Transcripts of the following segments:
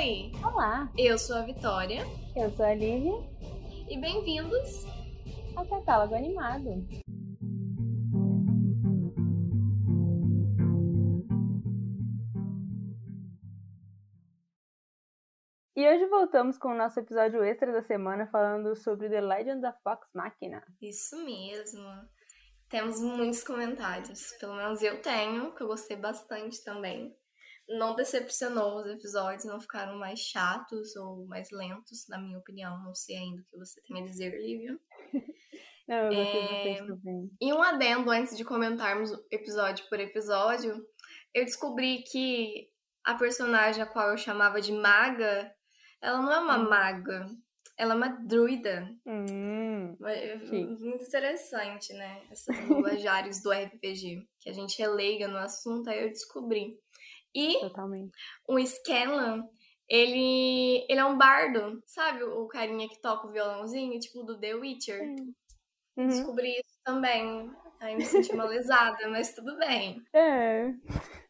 Oi, Olá, eu sou a Vitória eu sou a Lívia e bem-vindos. ao Catálogo Animado. E hoje voltamos com o nosso episódio extra da semana falando sobre The Legend of Fox Machina. Isso mesmo. Temos muitos comentários, pelo menos eu tenho, que eu gostei bastante também. Não decepcionou os episódios, não ficaram mais chatos ou mais lentos, na minha opinião. Não sei ainda o que você tem a dizer, Lívia. Não, eu gostei É, também. E um adendo antes de comentarmos episódio por episódio, eu descobri que a personagem a qual eu chamava de maga, ela não é uma Hum. maga, ela é uma druida. Hum. Muito interessante, né? Essas linguajares do RPG, que a gente é leiga no assunto, aí eu descobri. E totalmente. o Scanlan, ele, ele é um bardo, sabe? O carinha que toca o violãozinho, tipo do The Witcher. Uhum. Descobri isso também. Aí me senti uma lesada, mas tudo bem. É.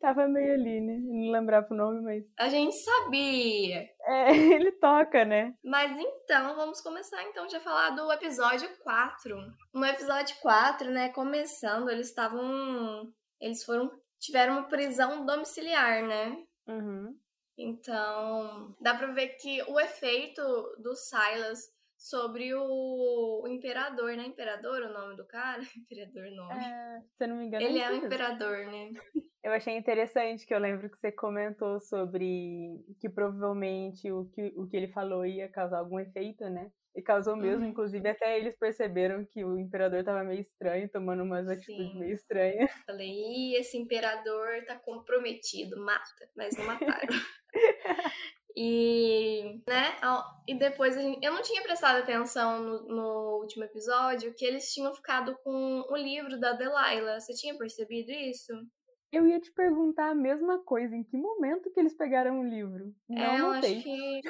Tava meio ali, né? Não lembrava o nome, mas. A gente sabia. É, ele toca, né? Mas então, vamos começar então já falar do episódio 4. No episódio 4, né, começando, eles estavam. Eles foram. Tiveram uma prisão domiciliar, né? Uhum. Então, dá pra ver que o efeito do Silas sobre o, o imperador, né? Imperador, o nome do cara? Imperador, nome. É, se eu não me engano, Ele é o isso mesmo. imperador, né? Eu achei interessante que eu lembro que você comentou sobre que provavelmente o que, o que ele falou ia causar algum efeito, né? E causou mesmo, Uhum. inclusive até eles perceberam que o imperador tava meio estranho, tomando umas atitudes Sim. meio estranhas. Falei, Ih, esse imperador tá comprometido, mata, mas não mataram. e, né, e depois a gente, eu não tinha prestado atenção no, no último episódio que eles tinham ficado com o livro da Delilah. Você tinha percebido isso? Eu ia te perguntar a mesma coisa, em que momento que eles pegaram o livro? Não é, eu notei. acho que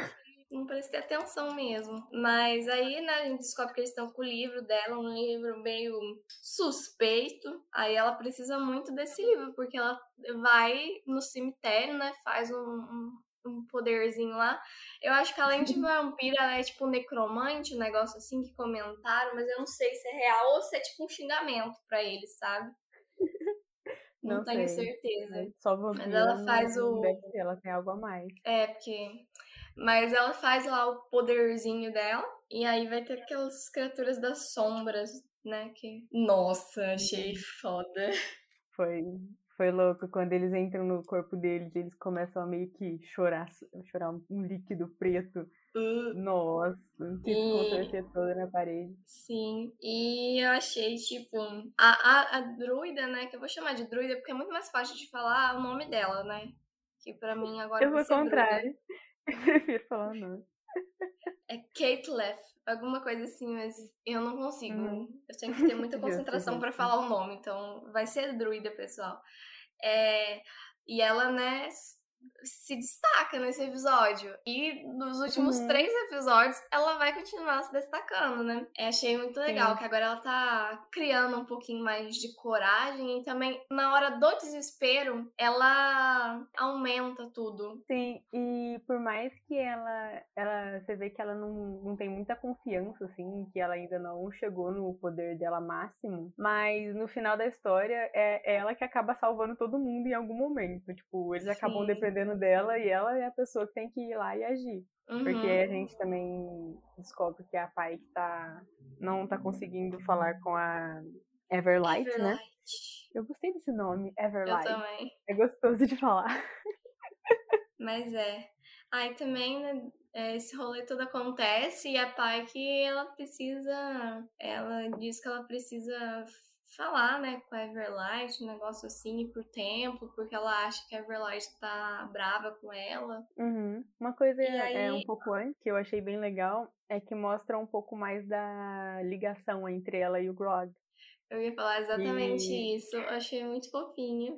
não prestei atenção mesmo. Mas aí, né, a gente descobre que eles estão com o livro dela, um livro meio suspeito. Aí ela precisa muito desse livro, porque ela vai no cemitério, né, faz um, um, um poderzinho lá. Eu acho que além de vampira, ela é tipo necromante, um negócio assim que comentaram, mas eu não sei se é real ou se é tipo um xingamento pra eles, sabe? Não, Não tenho sei. certeza. Só vampiro ela não- faz o- ela tem algo a mais. É, porque. Mas ela faz lá o poderzinho dela. E aí vai ter aquelas criaturas das sombras, né? Que. Nossa, achei foda. Foi, foi louco. Quando eles entram no corpo deles, eles começam a meio que chorar, chorar um líquido preto. Uh, Nossa, que E- toda na parede. sim. E eu achei, tipo. A, a, a druida, né? Que eu vou chamar de druida porque é muito mais fácil de falar o nome dela, né? Que pra mim agora Eu vou ao druida. prefiro falar o nome. É Kate Leff, alguma coisa assim, mas eu não consigo. Uhum. Eu tenho que ter muita concentração pra justo. falar o nome, então vai ser druida, pessoal. É, e ela, né, se destaca nesse episódio. E nos últimos Uhum. três episódios, ela vai continuar se destacando, né? É, achei muito legal Sim. que agora ela tá criando um pouquinho mais de coragem e também, na hora do desespero, ela aumenta tudo. Sim, e por mais que ela, ela você vê que ela não, não tem muita confiança, assim, que ela ainda não chegou no poder dela máximo, mas no final da história é ela que acaba salvando todo mundo em algum momento. Tipo, eles acabam Sim. Dependendo dela e ela é a pessoa que tem que ir lá e agir. Porque Uhum. a gente também descobre que a pai que tá, não tá conseguindo falar com a Everlight, né? Everlight. Eu gostei desse nome, Eu Everlight. também. É gostoso de falar. Mas é. Aí também, né, é, esse rolê todo acontece e a pai que ela precisa. Ela diz que ela precisa falar, né, com a Everlight, um negócio assim, por tempo, porque ela acha que a Everlight tá brava com ela. Uhum. Uma coisa E é, um aí- pouco antes, que eu achei bem legal, é que mostra um pouco mais da ligação entre ela e o Grog. Eu ia falar exatamente E- isso. Eu achei muito fofinho.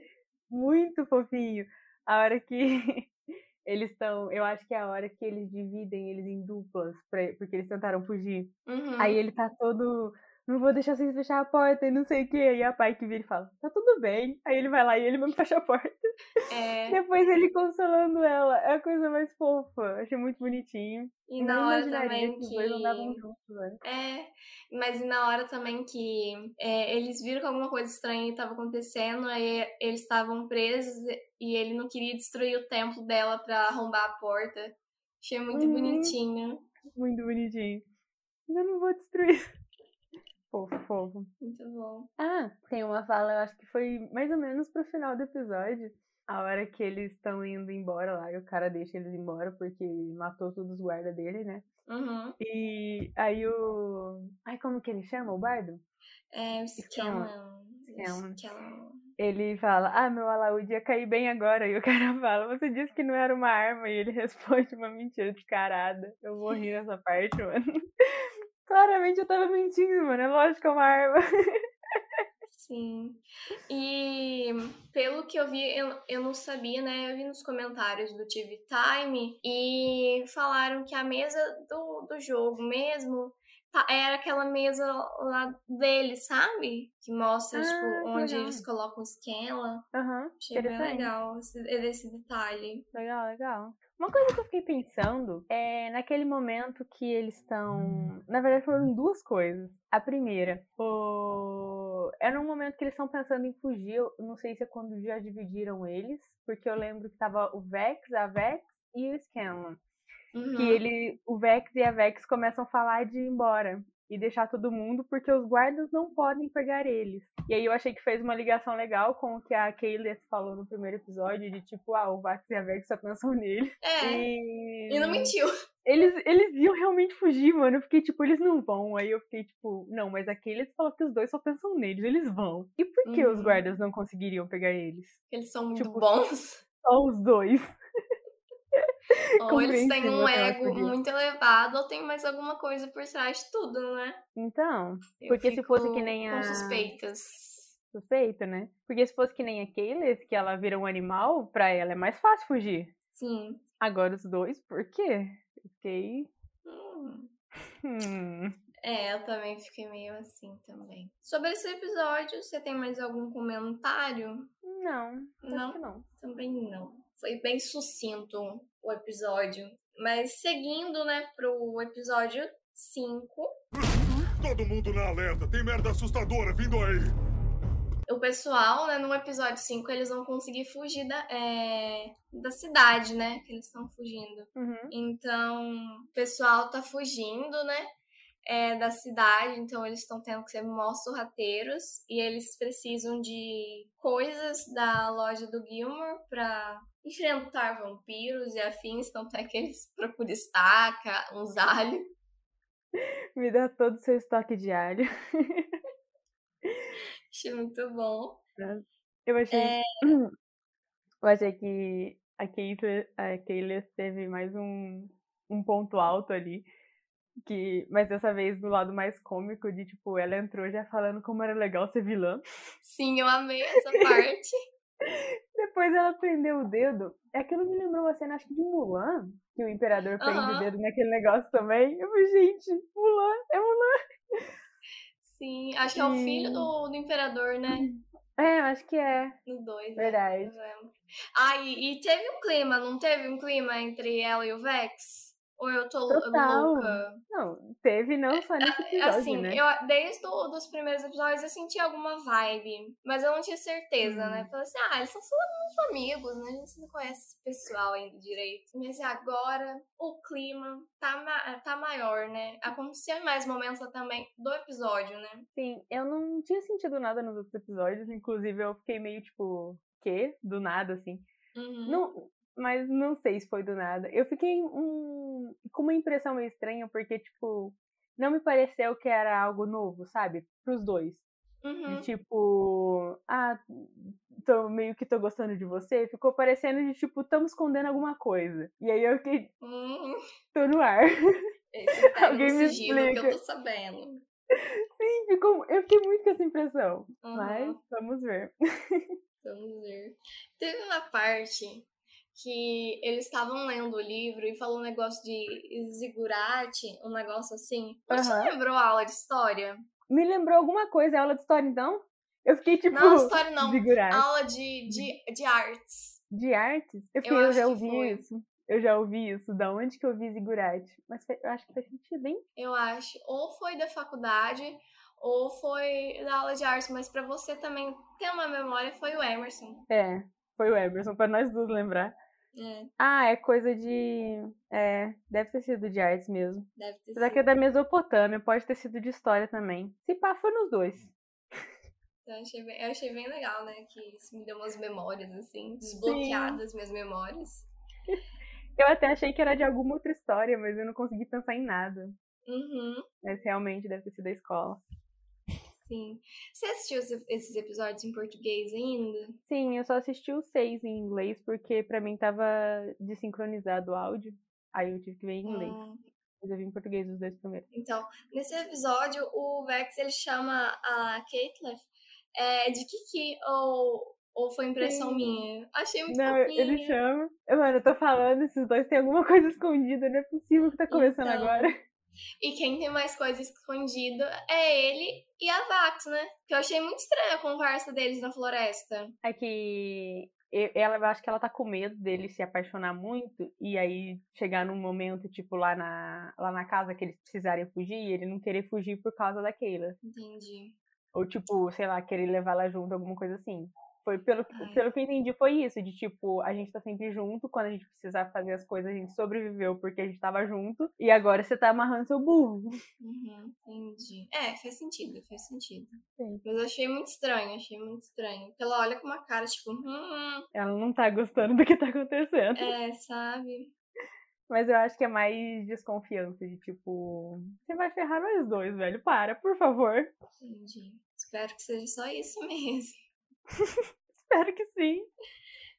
Muito fofinho. A hora que eles estão. Eu acho que é a hora que eles dividem eles em duplas, pra- porque eles tentaram fugir. Uhum. Aí ele tá todo não vou deixar vocês fechar a porta e não sei o que. Aí a pai que vira e fala, tá tudo bem. Aí ele vai lá e ele mesmo fecha a porta. É. Depois ele consolando ela. É a coisa mais fofa. Achei muito bonitinho. E na hora também que... Que. juntos, velho. É, mas na hora também que é, eles viram que alguma coisa estranha estava acontecendo, aí eles estavam presos e ele não queria destruir o templo dela pra arrombar a porta. Achei muito Uhum. bonitinho. Muito bonitinho. Eu não vou destruir. Fofo, fofo. Muito bom. Ah, tem uma fala, eu acho que foi mais ou menos pro final do episódio. A hora que eles estão indo embora lá, e o cara deixa eles embora porque matou todos os guardas dele, né? Uhum. E aí o. Ai, como que ele chama? O bardo? É, o. Scanlan. Ele fala, ah, meu alaúde ia cair bem agora. E o cara fala, você disse que não era uma arma. E ele responde uma mentira descarada. Eu morri nessa parte, mano. Claramente eu tava mentindo, mano. É lógico que é uma arma. Sim. E pelo que eu vi, eu, eu não sabia, né? Eu vi nos comentários do TV Time e falaram que a mesa do, do jogo mesmo era aquela mesa lá deles, sabe? Que mostra, Ah, tipo, onde legal. eles colocam o Scanlan. Aham, Achei bem legal esse, esse detalhe. Legal, legal. Uma coisa que eu fiquei pensando é naquele momento que eles estão. Na verdade, foram duas coisas. A primeira, o... era um momento que eles estão pensando em fugir. Eu não sei se é quando já dividiram eles, porque eu lembro que tava o Vex, a Vex e o Scanlan. Uhum. Que ele, o Vex e a Vex começam a falar de ir embora e deixar todo mundo, porque os guardas não podem pegar eles. E aí eu achei que fez uma ligação legal com o que a Kaylee falou no primeiro episódio, de tipo, ah, o Vax e a Vex só pensam nele. É, E... e não mentiu. Eles, eles iam realmente fugir, mano. Eu fiquei tipo, eles não vão. Aí eu fiquei tipo, não, mas aqui eles falou que os dois só pensam neles, eles vão. E por que os Uhum. guardas não conseguiriam pegar eles? Eles são muito Tipo, bons. Só os dois. Ou eles têm um ego muito elevado, ou tem mais alguma coisa por trás de tudo, né? Então, Eu Porque se fosse que nem com a- suspeitas. suspeito, né? Porque se fosse que nem a Kaylee, que ela vira um animal, pra ela é mais fácil fugir. Sim. Agora os dois, por quê? Eu Fiquei. Hum. Hum. É, eu também fiquei meio assim também. Sobre esse episódio, você tem mais algum comentário? Não, Não? não. Também não. Foi bem sucinto o episódio. Mas seguindo, né, pro episódio 5, Todo mundo na alerta, tem merda assustadora vindo aí. o pessoal, né, no episódio 5, eles vão conseguir fugir da, é, da cidade, né? Que eles estão fugindo. Uhum. Então, o pessoal tá fugindo, né? é, da cidade, então eles estão tendo que ser mó sorrateiros e eles precisam de coisas da loja do Gilmore pra enfrentar vampiros e afins, então tem aqueles procura estaca, uns alhos. Me dá todo o seu estoque de alho. Achei muito bom. Eu achei. É. Eu achei que a Kaylee, a teve mais um, um ponto alto ali. Que, mas dessa vez do lado mais cômico, de tipo, ela entrou já falando como era legal ser vilã. Sim, eu amei essa parte. Depois ela prendeu o dedo. Aquilo me lembrou uma cena, acho que de Mulan, que o imperador prende o dedo naquele negócio também. Eu falei, gente, Mulan, é Mulan. Sim, acho que é o filho do, do imperador, né? É, eu acho que é. No 2. Verdade. Ah, e, e teve um clima, não teve um clima entre ela e o Vex? Ou eu tô Total. louca? Não, teve não só nesse episódio, Assim, né? eu, desde o, dos primeiros episódios eu senti alguma vibe, mas eu não tinha certeza, Hum. né? Falei assim, ah, eles são só muito amigos, né? A gente não conhece esse pessoal ainda direito. Mas agora o clima tá, ma- tá maior, né? Aconteceu em mais momentos também do episódio, né? Sim, eu não tinha sentido nada nos outros episódios, inclusive eu fiquei meio tipo, quê? Do nada, assim. Uhum. Não, mas não sei se foi do nada. Eu fiquei um, com uma impressão meio estranha, porque, tipo, não me pareceu que era algo novo, sabe? Pros dois. Uhum. De tipo, ah, tô meio que tô gostando de você. Ficou parecendo de tipo, estamos escondendo alguma coisa. E aí eu fiquei, Hum, tô no ar. esse Alguém no me sigilo que eu explica. tô sabendo. Sim, ficou, eu fiquei muito com essa impressão. Uhum. Mas vamos ver. Vamos ver. Teve uma parte que eles estavam lendo o livro e falou um negócio de zigurate, um negócio assim. Você Aham. lembrou a aula de história? Me lembrou alguma coisa, a aula de história, então? Eu fiquei tipo. Não, história não. Zigurate. Aula de, de, de artes. De artes? Eu, fiquei, Eu eu, já ouvi isso. Eu já ouvi isso. Da onde que eu vi Zigurate? Mas eu acho que faz sentido, hein? Eu acho. Ou foi da faculdade, ou foi da aula de artes. Mas pra você também ter uma memória, foi o Emerson. É, foi o Emerson, pra nós duas lembrar. É, Ah, é coisa de. É, deve ter sido de artes mesmo. deve ter Apesar sido. que é da Mesopotâmia, pode ter sido de história também. Se pá, foi nos dois. Então, eu, achei bem, eu achei bem legal, né? Que isso me deu umas memórias, assim, desbloqueadas minhas memórias. Eu até achei que era de alguma outra história, mas eu não consegui pensar em nada. Uhum, Mas realmente deve ter sido da escola. Sim. Você assistiu esse- esses episódios em português ainda? Sim, eu só assisti os seis em inglês porque pra mim tava desincronizado o áudio. Aí eu tive que ver em inglês. Hum, Mas eu vi em português os dois primeiros. Então, nesse episódio, o Vex ele chama a Caitlyn é, de Kiki, ou, ou foi impressão Sim. minha? Achei muito Não, fofinho. ele chama. Eu, Mano, eu tô falando, esses dois têm alguma coisa escondida, não é possível que tá começando Então. agora. E quem tem mais coisa escondida é ele e a Vax, né? Que eu achei muito estranha a conversa deles na floresta. É que ela, eu acho que ela tá com medo dele se apaixonar muito e aí chegar num momento, tipo, lá na, lá na casa que eles precisarem fugir e ele não querer fugir por causa da Keila. Entendi. Ou, tipo, sei lá, querer levar ela junto, alguma coisa assim. Foi pelo, que- Ai. pelo que eu entendi, foi isso, de tipo, a gente tá sempre junto, quando a gente precisar fazer as coisas, a gente sobreviveu porque a gente tava junto, e agora você tá amarrando seu burro. Uhum, entendi. É, faz sentido, faz sentido. Sim. Mas eu achei muito estranho, achei muito estranho. Porque ela olha com uma cara, tipo, hum, Ela não tá gostando do que tá acontecendo. é, sabe? Mas eu acho que é mais desconfiança de tipo, você vai ferrar nós dois, velho. Para, por favor. Entendi. Espero que seja só isso mesmo. Espero que sim.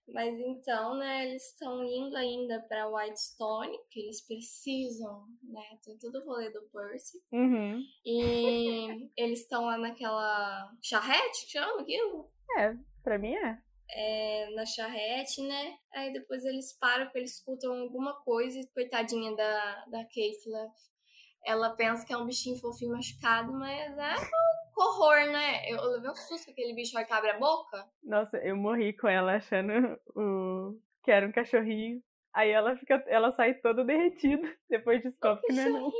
Mas então, né, eles estão indo ainda pra Whitestone, que eles precisam, né? Tem todo o rolê do Percy. Uhum. E eles estão lá naquela charrete, que chama aquilo? É, pra mim é. É, na charrete, né? Aí depois eles param porque eles escutam alguma coisa e coitadinha da, da Caitlyn. Ela pensa que é um bichinho fofinho machucado, mas é horror, né? Eu, eu levei um susto com aquele bicho que abre a boca. Nossa, eu morri com ela achando o... que era um cachorrinho. Aí ela fica, ela sai toda derretida. Depois descobre que não é não.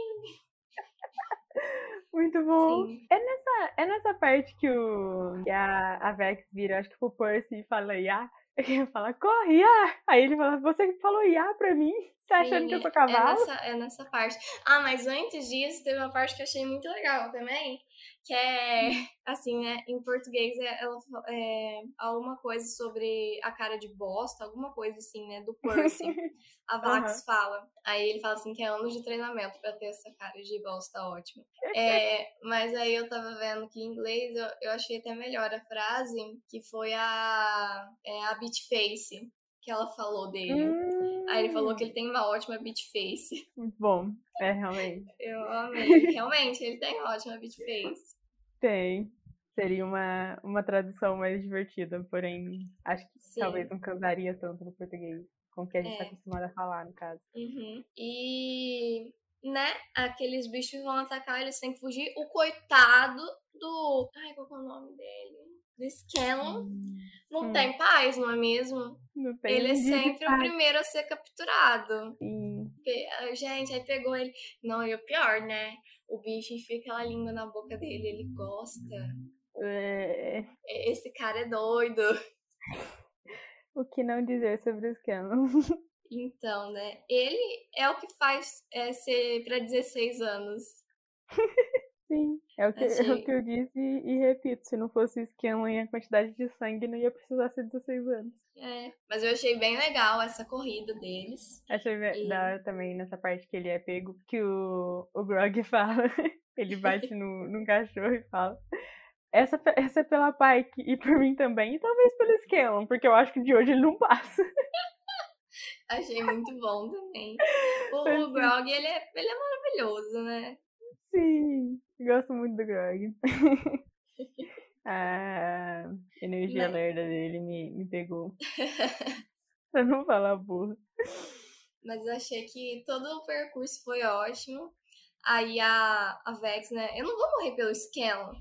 Muito bom. Sim. É nessa, é nessa parte que, o, que a, a Vex vira, acho que pro Percy e fala Iá. Ele fala, corre, Iá! Aí ele fala, você falou Iá pra mim? Tá achando que eu sou É cavalo? nessa, é nessa parte. Ah, mas antes disso, teve uma parte que eu achei muito legal também. Que é, assim, né? Em português, é, ela é alguma coisa sobre a cara de bosta, alguma coisa assim, né? Do Percy. A Vax fala. Aí ele fala assim que é anos de treinamento pra ter essa cara de bosta ótima. É, mas aí eu tava vendo que em inglês eu, eu achei até melhor a frase, que foi a, é, a Beat Face, que ela falou dele. Hum, Aí ele falou que ele tem uma ótima beat face. Muito bom. É, realmente. Eu amei. Realmente, ele tem uma ótima beat face. Tem. Seria uma, uma tradução mais divertida, porém, acho que Sim. talvez não casaria tanto no português com o que a gente É. tá acostumado a falar, no caso. Uhum. E, né, aqueles bichos vão atacar, eles têm que fugir. O coitado do. Ai, qual é o nome dele? Do Scallon. Não Hum. tem paz, não é mesmo? Não tem Ele é sempre o paz. primeiro a ser capturado. Sim. Porque, ah, Gente, aí pegou ele. Não, e o pior, né? O bicho enfia aquela língua na boca dele, ele gosta. É, Esse cara é doido. O que não dizer sobre os Canon? Então, né? Ele é o que faz é, ser pra 16 anos. Sim, é o que, é Achei. o que eu disse e, e repito. Se não fosse o Scanlan e a quantidade de sangue, não ia precisar ser 16 anos. É, mas eu achei bem legal essa corrida deles. Achei E- da hora também nessa parte que ele é pego, que o, o Grog fala, ele bate no, num cachorro e fala. Essa, essa é pela Pike e por mim também, e talvez pelo Scanlan, porque eu acho que de hoje ele não passa. Achei muito bom também. O, o Grog, ele é, ele é maravilhoso, né? Sim, gosto muito do Grog. A energia Mas- lerda dele me, me pegou. pra não falar burro. Mas eu achei que todo o percurso foi ótimo. Aí a, a Vex, né? Eu não vou morrer pelo Scanlan.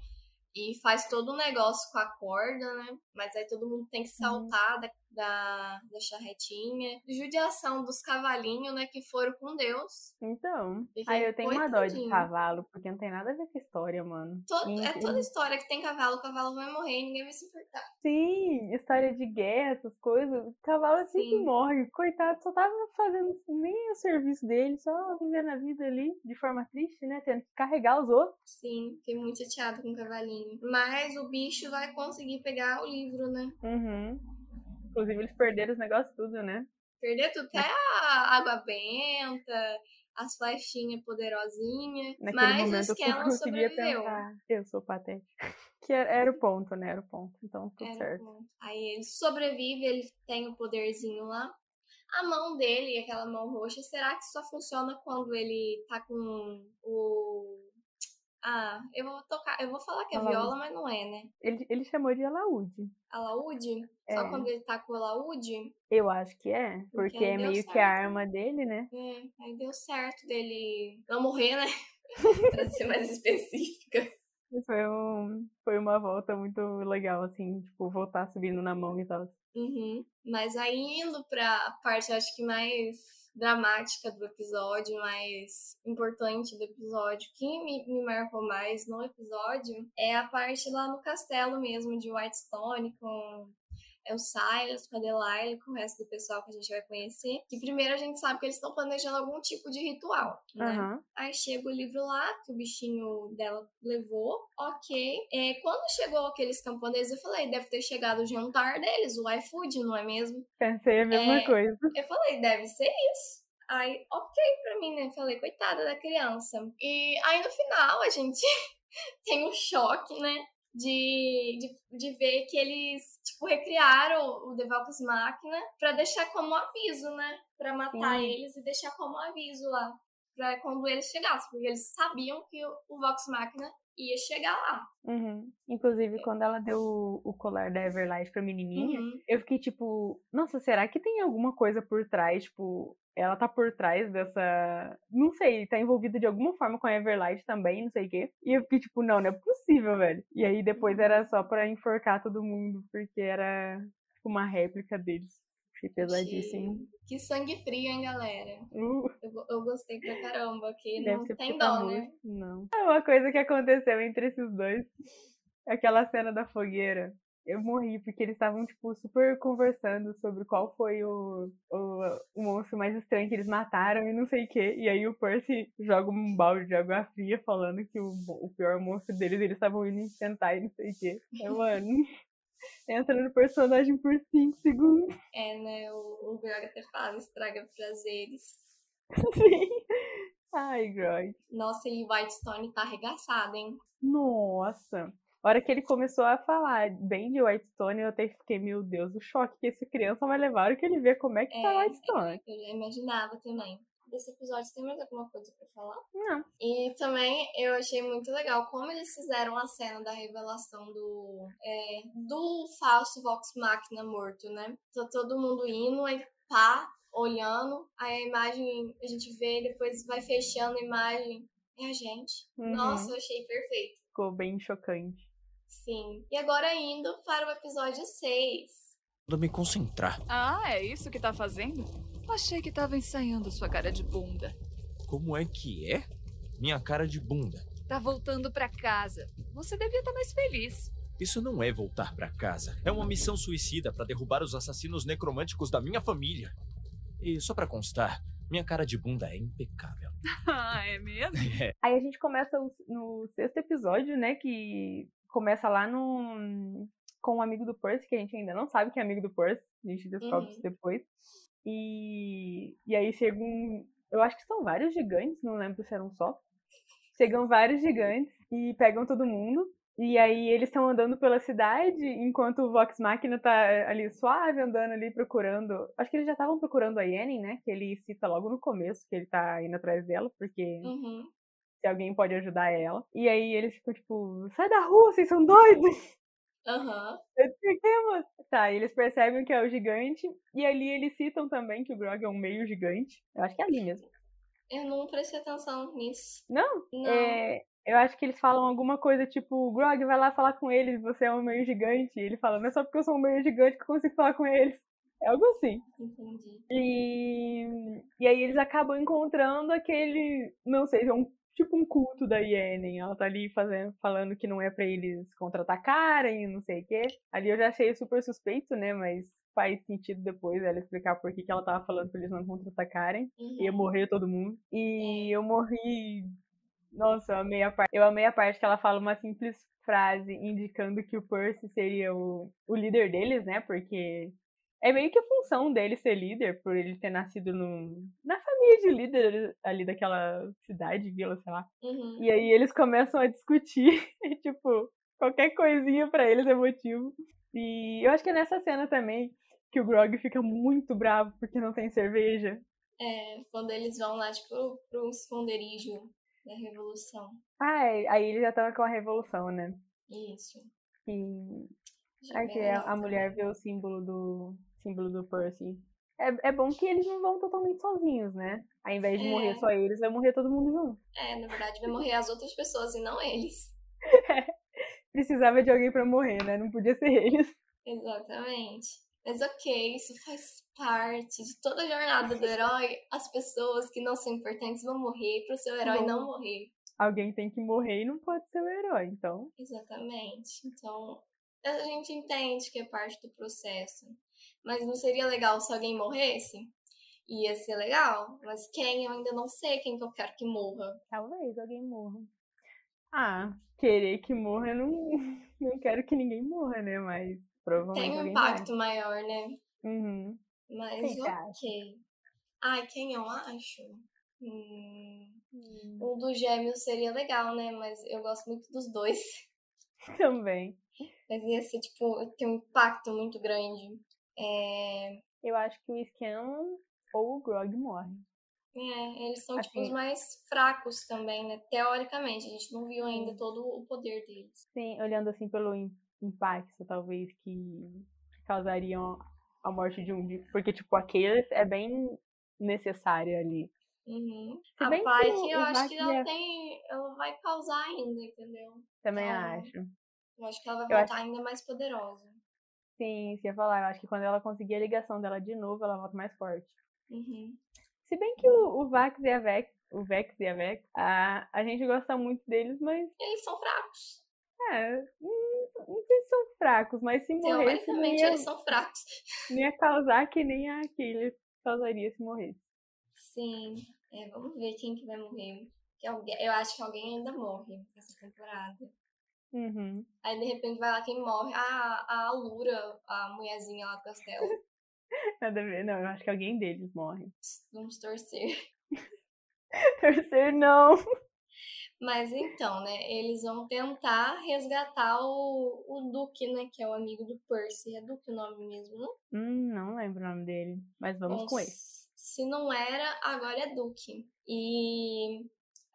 E faz todo um negócio com a corda, né? Mas aí todo mundo tem que saltar da, da, da charretinha. Judiação dos cavalinhos, né? Que foram com Deus. Então. Fiquei Aí eu tenho uma dó de cavalo, porque não tem nada a ver com história, mano. Todo, é toda história que tem cavalo, o cavalo vai morrer e ninguém vai se importar. Sim, história de guerra, essas coisas. O cavalo sempre Sim. morre. Coitado, só tava fazendo nem o serviço dele, só vivendo a vida ali de forma triste, né? Tendo que carregar os outros. Sim, fiquei muito chateada com o cavalinho. Mas o bicho vai conseguir pegar o livro, né? Uhum. Inclusive, eles perderam os negócios tudo, né? Perder tudo, até a água benta, as flechinhas poderosinhas. Mas o momento Scanlan sobreviveu. pensar, eu sou patética. Que era, era o ponto, né? Era o ponto. Então, tudo Era certo. Aí ele sobrevive, ele tem o poderzinho lá. A mão dele, aquela mão roxa, será que só funciona quando ele tá com o. Ah, eu vou tocar. Eu vou falar que é Alaúde. viola, mas não é, né? Ele, ele chamou de alaúde. Alaúde? Só É. quando ele tá com o alaúde? Eu acho que é, Porque porque é meio que certo. a arma dele, né? É, aí deu certo dele não morrer, né? pra ser mais específica. Foi, um, foi uma volta muito legal, assim, tipo, voltar subindo na mão e tal. Uhum. Mas aí indo pra parte, acho que mais dramática do episódio, mais importante do episódio, que me, me marcou mais no episódio é a parte lá no castelo mesmo de Whitestone, com é o Silas, com a Delilah, com o resto do pessoal que a gente vai conhecer. Que primeiro a gente sabe que eles estão planejando algum tipo de ritual, né? Aham. Aí chega o livro lá, que o bichinho dela levou, ok. É, quando chegou aqueles camponeses, eu falei, deve ter chegado o jantar deles, o iFood, não é mesmo? Pensei a mesma É. coisa. Eu falei, deve ser isso. Aí, ok pra mim, né? Falei, coitada da criança. E aí no final a gente tem um choque, né? De, de, de ver que eles, tipo, recriaram o Devalcus Máquina pra deixar como aviso, né? Pra matar Sim. eles e deixar como aviso lá. Pra quando eles chegassem. Porque eles sabiam que o, o Vox Máquina ia chegar lá. Uhum. Inclusive, quando ela deu o, o colar da Everlight pra menininha, Uhum. eu fiquei tipo, nossa, será que tem alguma coisa por trás? Tipo, ela tá por trás dessa. Não sei, tá envolvida de alguma forma com a Everlight também, não sei o quê. E eu fiquei tipo, não, não é possível, velho. E aí depois era só pra enforcar todo mundo, porque era tipo uma réplica deles. Achei pesadíssimo. Que sangue frio, hein, galera? Uh, Eu, eu gostei pra caramba, que deve não tem tá dó, né? Não. É uma coisa que aconteceu entre esses dois. Aquela cena da fogueira. Eu morri porque eles estavam, tipo, super conversando sobre qual foi o, o, o monstro mais estranho que eles mataram e não sei o quê. E aí o Percy joga um balde de água fria falando que o, o pior monstro deles eles estavam indo enfrentar e não sei o quê. É, mano. Entra no personagem por 5 segundos. É, né? O, o Grog até fala, estraga prazeres. Sim. Ai, Grog. Nossa, e Whitestone tá arregaçado, hein? Nossa. A hora que ele começou a falar bem de Whitestone, eu até fiquei, meu Deus, o choque que esse criança vai levar a hora que ele vê como é que tá É, Whitestone. Eu já imaginava também. Desse episódio, tem mais alguma coisa pra falar? Não. E também eu achei muito legal como eles fizeram a cena da revelação do, é, do falso Vox Machina morto, né? Tá todo mundo indo, aí pá, olhando, aí a imagem a gente vê, depois vai fechando a imagem. É a gente. Uhum. Nossa, eu achei perfeito. Ficou bem chocante. Sim. E agora indo para o episódio 6. Quando me concentrar. Ah, é isso que tá fazendo? Achei que tava ensaiando sua cara de bunda. Como é que é? Minha cara de bunda. Tá voltando pra casa. Você devia estar mais feliz. Isso não é voltar pra casa. É uma missão suicida pra derrubar os assassinos necromânticos da minha família. E só pra constar, minha cara de bunda é impecável. Ah, é mesmo? Aí a gente começa o- no sexto episódio, né? Que começa lá no. Com um amigo do Percy, que a gente ainda não sabe que é amigo do Percy. A gente descobre Uhum. isso depois. E, e aí chega um. Eu acho que são vários gigantes, não lembro se eram só. Chegam vários gigantes e pegam todo mundo. E aí eles estão andando pela cidade, enquanto o Vox Machina tá ali suave, andando ali procurando. Acho que eles já estavam procurando a Yennefer, né? Que ele cita logo no começo que ele tá indo atrás dela, porque Uhum. Se alguém pode ajudar ela. E aí eles ficam tipo, sai da rua, vocês são doidos! Aham. Eu disse, "Por quê, moço?" Tá, e eles percebem que é o gigante. E ali eles citam também que o Grog é um meio gigante. Eu acho que é ali mesmo. Eu não prestei atenção nisso. Não? Não. É, eu acho que eles falam alguma coisa tipo, Grog, vai lá falar com eles, você é um meio gigante. E ele fala, não é só porque eu sou um meio gigante que eu consigo falar com eles. É algo assim. Entendi. E, e aí eles acabam encontrando aquele, não sei, é um tipo um culto da Yenen. Ela tá ali fazendo, falando que não é para eles contra-atacarem, não sei o quê. Ali eu já achei super suspeito, né? Mas faz sentido depois ela explicar por que, que ela tava falando pra eles não contra-atacarem. Uhum. Ia morrer todo mundo. E eu morri. Nossa, eu amei a parte. Eu amei a parte que ela fala uma simples frase indicando que o Percy seria o, o líder deles, né? Porque é meio que a função dele ser líder, por ele ter nascido no, na família de líder ali daquela cidade, vila, sei lá. Uhum. E aí eles começam a discutir, e, tipo, qualquer coisinha pra eles é motivo. E eu acho que é nessa cena também que o Grog fica muito bravo porque não tem cerveja. É, quando eles vão lá, tipo, pro, esconderijo da Revolução. Ah, é, aí ele já tava com a revolução, né? Isso. E aí bem que a mulher vê o símbolo do símbolo do Percy. É, é bom que eles não vão totalmente sozinhos, né? Ao invés de É. morrer só eles, vai morrer todo mundo junto. É, na verdade, vai morrer as outras pessoas e não eles. Precisava de alguém pra morrer, né? Não podia ser eles. Exatamente. Mas ok, isso faz parte de toda a jornada do herói. As pessoas que não são importantes vão morrer pro seu herói Vão. não morrer. Alguém tem que morrer e não pode ser o herói, então. Exatamente. Então, a gente entende que é parte do processo. Mas não seria legal se alguém morresse? Ia ser legal, mas quem eu ainda não sei quem que eu quero que morra. Talvez alguém morra. Ah, querer que morra, eu não, não quero que ninguém morra, né? Mas provavelmente Tem um impacto maior, né? Uhum. Mas Quem ok. Ai, quem eu acho? Hum, um dos gêmeos seria legal, né? Mas eu gosto muito dos dois. Também. Mas ia ser, tipo, ter um impacto muito grande. É, Eu acho que o Scanlan ou o Grog morre. é, eles são, tipo, Assim- os mais fracos também, né? Teoricamente, a gente não viu ainda todo o poder deles. Sim, olhando assim pelo im- impacto, talvez, que causariam a morte de um. Porque, tipo, aquele é bem necessário ali. Uhum. A Pike, eu acho que ela é- tem. Ela vai causar ainda, entendeu? Também Ah. acho. Eu acho que ela vai voltar ainda mais poderosa. Sim, isso ia falar. Eu acho que quando ela conseguir a ligação dela de novo, ela volta mais forte. Uhum. Se bem que o, o Vax e a Vex, o Vex e a Vex, a, a gente gosta muito deles, mas Eles são fracos. é, não sei se são fracos, mas se não Teoricamente, ia, eles são fracos. não ia causar que nem a Aquiles causaria se morresse. Sim. É, vamos ver quem que vai morrer. Eu acho que alguém ainda morre nessa temporada. Uhum. Aí de repente vai lá quem morre. Ah, a Alura, a mulherzinha lá do castelo. Nada a ver, não. Eu acho que alguém deles morre. Vamos torcer. Terceiro, não. Mas então, né? Eles vão tentar resgatar o, o Duque, né? Que é o amigo do Percy. É Duque o nome mesmo, não? Hum, não lembro o nome dele. Mas vamos Bom, com ele. Se não era, agora é Duque. E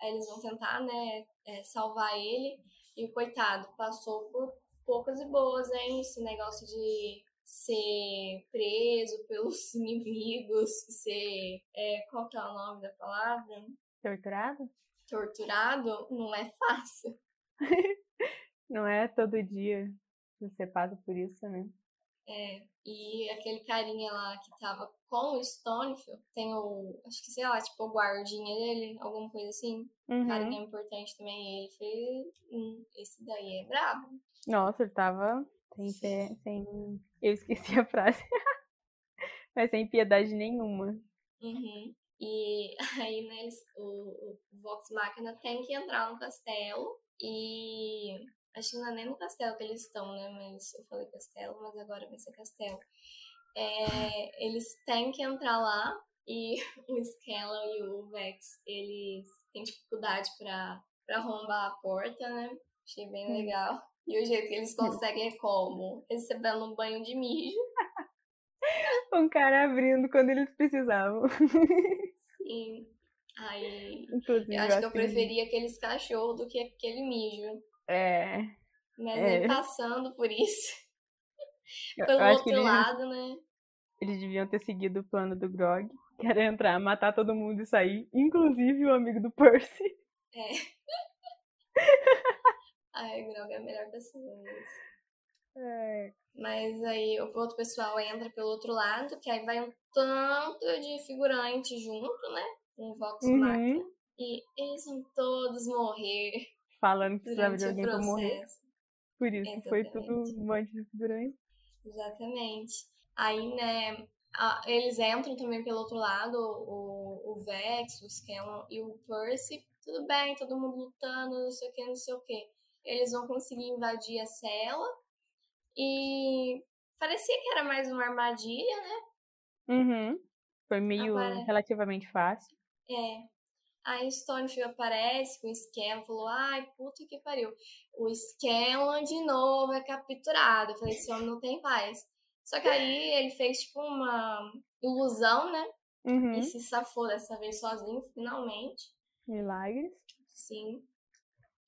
aí eles vão tentar, né? é, salvar ele. E coitado passou por poucas e boas, hein? Esse negócio de ser preso pelos inimigos, ser. é, qual que é o nome da palavra? Torturado? Torturado, não é fácil. Não é todo dia que você passa por isso, né? É, e aquele carinha lá que tava com o Stonefield, tem o, acho que sei lá, tipo o guardinha dele, alguma coisa assim. Uhum. Carinha importante também. Ele fez. Hum, esse daí é brabo. Nossa, ele tava sem, pé- sem... Eu esqueci a frase. Mas sem piedade nenhuma. Uhum. E aí, né, eles, o, o Vox Machina tem que entrar no castelo e. Acho que não é nem no castelo que eles estão, né? Mas eu falei castelo, mas agora vai ser castelo. É, eles têm que entrar lá e o Skella e o Vex, eles têm dificuldade pra, pra arrombar a porta, né? Achei bem Hum. legal. E o jeito que eles conseguem é como? Recebendo um banho de mijo. Um cara abrindo quando eles precisavam. E aí Inclusive, Eu acho que eu preferia aqueles cachorros do que aquele mijo. É. Mas É. passando por isso. Pelo que outro eles, lado, né? eles deviam ter seguido o plano do Grog Quer entrar, matar todo mundo e sair, inclusive o amigo do Percy. É. Ai, Grog é a melhor pessoa mesmo. É. Mas aí o outro pessoal entra pelo outro lado, que aí vai um tanto de figurante junto, né? Um Vox Uhum. Machina. E eles vão todos morrer Falando que precisava de alguém pra morrer. Por isso foi tudo Exatamente. um monte de figurante. Exatamente. Aí, né, eles entram também pelo outro lado, o, o Vex, o Scanlan e o Percy. Tudo bem, todo mundo lutando, não sei o que, não sei o que. Eles vão conseguir invadir a cela. E parecia que era mais uma armadilha, né? Uhum. Foi meio Agora- relativamente fácil. É. Aí Stonefield aparece com o Scanlan falou, ai, puta que pariu. O Scanlan de novo é capturado. Eu falei, esse homem não tem paz. Só que aí ele fez, tipo, uma ilusão, né? Uhum. E se safou dessa vez sozinho, finalmente. Milagres. Sim.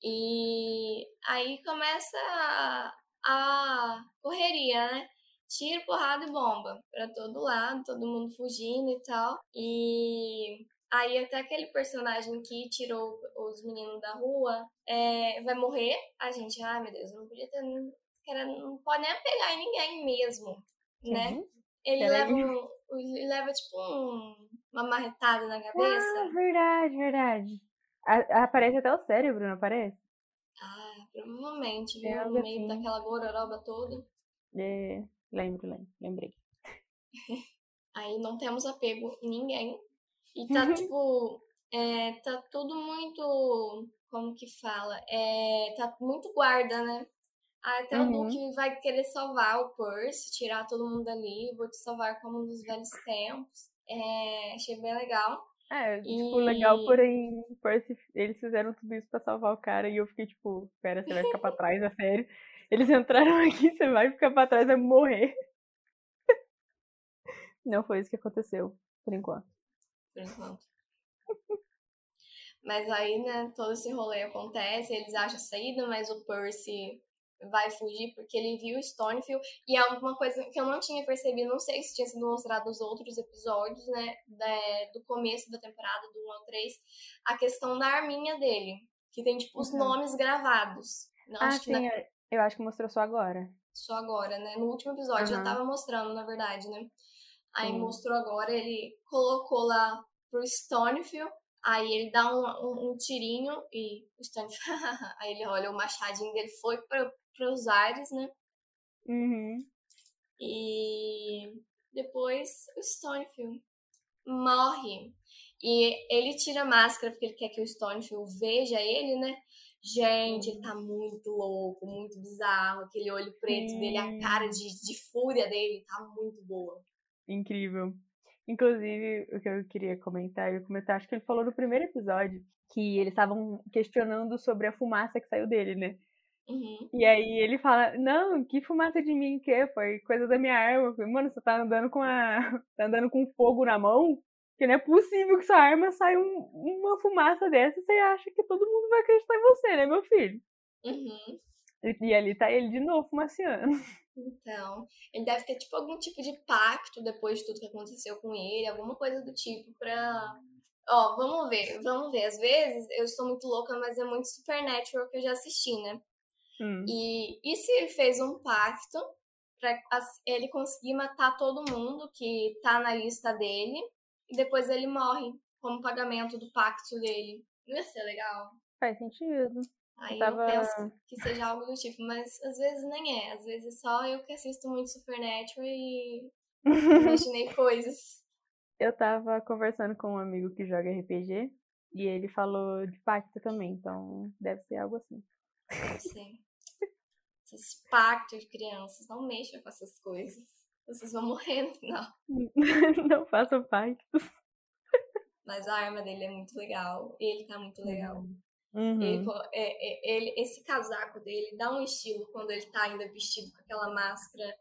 E aí começa a, a correria, né? Tiro, porrada e bomba pra todo lado, todo mundo fugindo e tal. E aí até aquele personagem que tirou os meninos da rua é, vai morrer. A gente, ai meu Deus, não podia ter. cara, Não pode nem pegar em ninguém mesmo, né? Uhum. Ele leva, um, ele leva tipo um- uma marretada na cabeça. Ah, verdade, verdade. A- aparece até o cérebro, não aparece? Ah, provavelmente, É viu? algo No meio assim. daquela gororoba toda. É, lembro, lembro, lembrei. Aí não temos apego em ninguém. E tá, tipo, é, tá tudo muito. Como que fala? É, tá muito guarda, né? Até Uhum. o Duque vai querer salvar o Percy, tirar todo mundo dali. Vou te salvar como dos velhos tempos. É, achei bem legal. É, tipo, E- legal, porém, Percy, eles fizeram tudo isso pra salvar o cara e eu fiquei tipo, pera, você vai ficar pra trás, é sério? Eles entraram aqui, você vai ficar pra trás, vai morrer. Não foi isso que aconteceu, por enquanto. Por enquanto. Mas aí, né, todo esse rolê acontece, eles acham a saída, mas o Percy vai fugir porque ele viu o Stonefield. E é uma coisa que eu não tinha percebido, não sei se tinha sido mostrado nos outros episódios, né, da- do começo da temporada, do 1 ao 3, a questão da arminha dele, que tem, tipo, os Uhum. nomes gravados. Não, Ah, acho que sim, na- eu- acho que mostrou só agora. só agora, né? No último episódio já Aham. tava mostrando, na verdade, né? Aí Sim. mostrou agora, ele colocou lá pro Stonefield, aí ele dá um, um, um tirinho e o Stonefield, aí ele olha, o machadinho dele foi para os ares, né? Uhum. E depois o Stonefield morre. E ele tira a máscara porque ele quer que o Stonefield veja ele, né? Gente, ele tá muito louco, muito bizarro. Aquele olho preto dele, a cara de, de fúria dele tá muito boa. Incrível. Inclusive, o que eu queria comentar, eu comentar, acho que ele falou no primeiro episódio que eles estavam questionando sobre a fumaça que saiu dele, né? Uhum. E aí ele fala, não, que fumaça de mim que foi coisa da minha arma. Falei, Mano, você tá andando com a. tá andando com fogo na mão? Que não é possível que sua arma saia um- uma fumaça dessa e você acha que todo mundo vai acreditar em você, né, meu filho? Uhum. E, e ali tá ele de novo fumaciando. Então, ele deve ter tipo algum tipo de pacto depois de tudo que aconteceu com ele, alguma coisa do tipo pra. Ó, vamos ver, vamos ver. Às vezes eu estou muito louca, mas é muito Supernatural que eu já assisti, né? Hum. E, e se ele fez um pacto pra as- ele conseguir matar todo mundo que tá na lista dele e depois ele morre como pagamento do pacto dele? Não ia ser legal? Faz sentido. Aí eu, tava- penso que seja algo do tipo, mas às vezes nem é. Às vezes só eu que assisto muito Supernatural e imaginei coisas. Eu tava conversando com um amigo que joga RPG e ele falou de pacto também, então deve ser algo assim. Sei. Esses pactos de crianças, não mexam com essas coisas. Vocês vão morrer no final. Não façam pacto. Mas a arma dele é muito legal. Ele tá muito legal. Uhum. Ele, é- é- ele- esse casaco dele dá um estilo quando ele tá ainda vestido com aquela máscara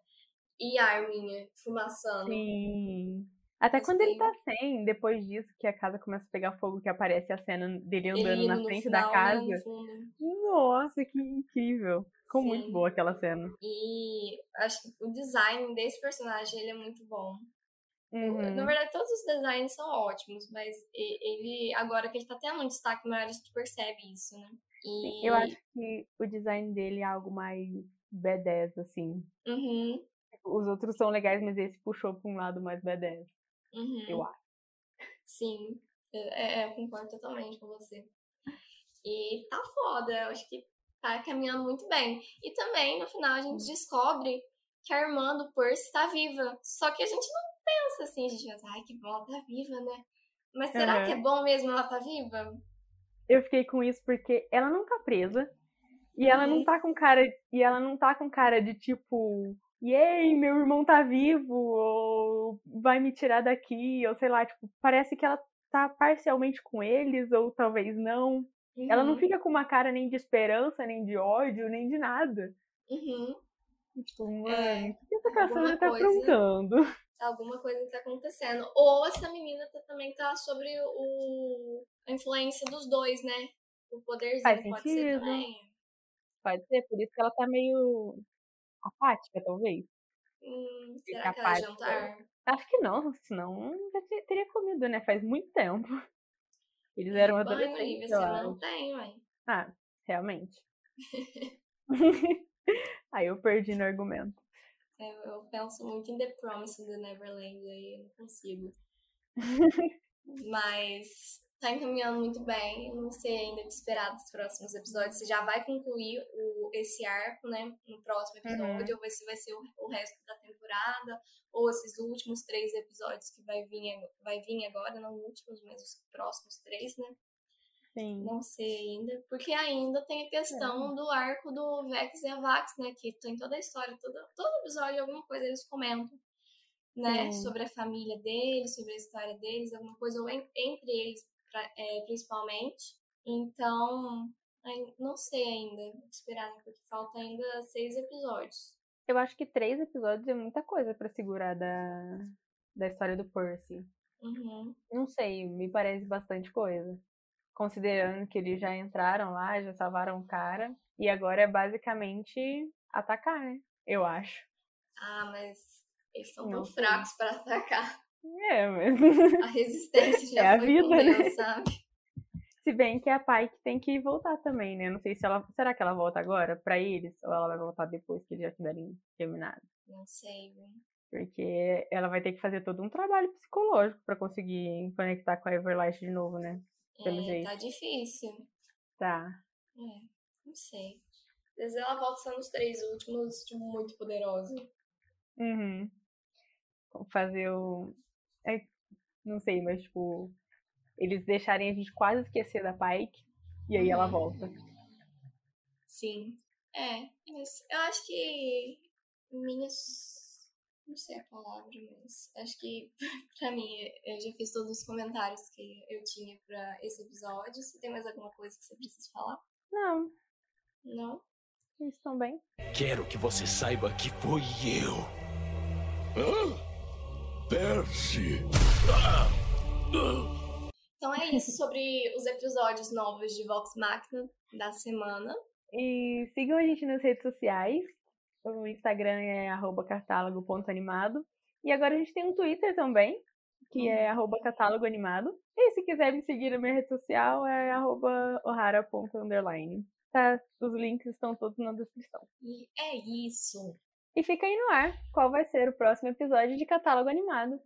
e a arminha fumaçando. Sim. Até quando ele tá sem, depois disso, que a casa começa a pegar fogo, que aparece a cena dele Ele andando na frente final, da né, casa. fundo. Nossa, que incrível. Ficou muito Sim. boa aquela cena. E acho que o design desse personagem ele é muito bom. Uhum. Na verdade, todos os designs são ótimos, mas ele, agora que ele tá tendo um destaque maior, a gente percebe isso, né? E... Eu acho que o design dele é algo mais B10, assim. Uhum, Os outros são legais, mas esse puxou pra um lado mais B10, uhum. eu acho. Sim, é, é, eu concordo totalmente com você. E tá foda, eu acho que tá caminhando muito bem. E também, no final, a gente descobre que a irmã do Percy tá viva. Só que a gente não pensa assim, a gente pensa, ai, que bom, ela tá viva, né? Mas será Uhum. que é bom mesmo ela tá viva? Eu fiquei com isso porque ela não tá presa. E ela não Uhum. tá com cara. E ela não tá com cara de tipo. Yay, meu irmão tá vivo, ou vai me tirar daqui, ou sei lá, tipo, parece que ela tá parcialmente com eles, ou talvez não. Ela não Uhum, fica com uma cara nem de esperança, nem de ódio, nem de nada. uhum. Tipo, mano, É, o que essa caçadora tá coisa- aprontando? Alguma coisa tá acontecendo. Ou essa menina tá- também tá sobre o... a influência dos dois, né? O poderzinho Faz pode ser sentido. também. Pode ser, por isso que ela tá meio apática, talvez. Hum, Fica será que ela apática. jantar? Acho que não, senão já te- teria comido, né? Faz muito tempo. Eles eram Banho, adolescentes, você ué. Ah, realmente. Aí eu perdi no argumento. Eu, eu penso muito em The Promise do Neverland, aí eu não consigo. Mas tá encaminhando muito bem. Eu não sei ainda o que esperar dos próximos episódios. Você já vai concluir o, esse arco, né? No próximo episódio, ou vai- se vai ser o, o resto da temporada, ou esses últimos três episódios que vai vir, vai vir agora, não últimos, mas os próximos três, né? Sim. Não sei ainda, porque ainda tem a questão do arco do Vex e a Vax, né? Que tem toda a história, todo, todo episódio, alguma coisa eles comentam, né? Sim. Sobre a família deles, sobre a história deles, alguma coisa, ou en- entre eles, pra- é, principalmente. Então, não sei ainda esperar, né? Porque falta ainda seis episódios. Eu acho que três episódios é muita coisa pra segurar da, da história do Percy. Uhum. Não sei, me parece bastante coisa. Considerando que eles já entraram lá, já salvaram o cara. E agora é basicamente atacar, né? Eu acho. Ah, mas eles são tão fracos para atacar. É, mas. A resistência já É a vida, com né? Sabe? Se bem que a Pike tem que voltar também, né? Não sei se ela. Será que ela volta agora pra eles? Ou ela vai voltar depois que eles já tiverem terminado? Não sei, viu? Porque ela vai ter que fazer todo um trabalho psicológico pra conseguir conectar com a Everlight de novo, né? Pelo É, jeito. tá difícil. Tá. É, não sei. Às vezes ela volta sendo os três últimos, tipo, muito poderosa. Uhum. Fazer o. é, não sei, mas tipo. Eles deixarem a gente quase esquecer da Pike. E aí ela Uhum. volta. Sim. É, eu acho que minhas. Não sei a palavra, mas acho que pra mim eu já fiz todos os comentários que eu tinha pra esse episódio. Se tem mais alguma coisa que você precisa falar? Não, Não? eles estão bem. Quero que você saiba que foi eu. Percy! Então é isso sobre os episódios novos de Vox Machina da semana. E sigam a gente nas redes sociais. O Instagram é arroba catálogo.animado. E agora a gente tem um Twitter também, que é arroba catálogo animado. E se quiser me seguir na minha rede social, é arroba ohara.underline. Tá, os links estão todos na descrição. E é isso. E fica aí no ar qual vai ser o próximo episódio de Catálogo Animado.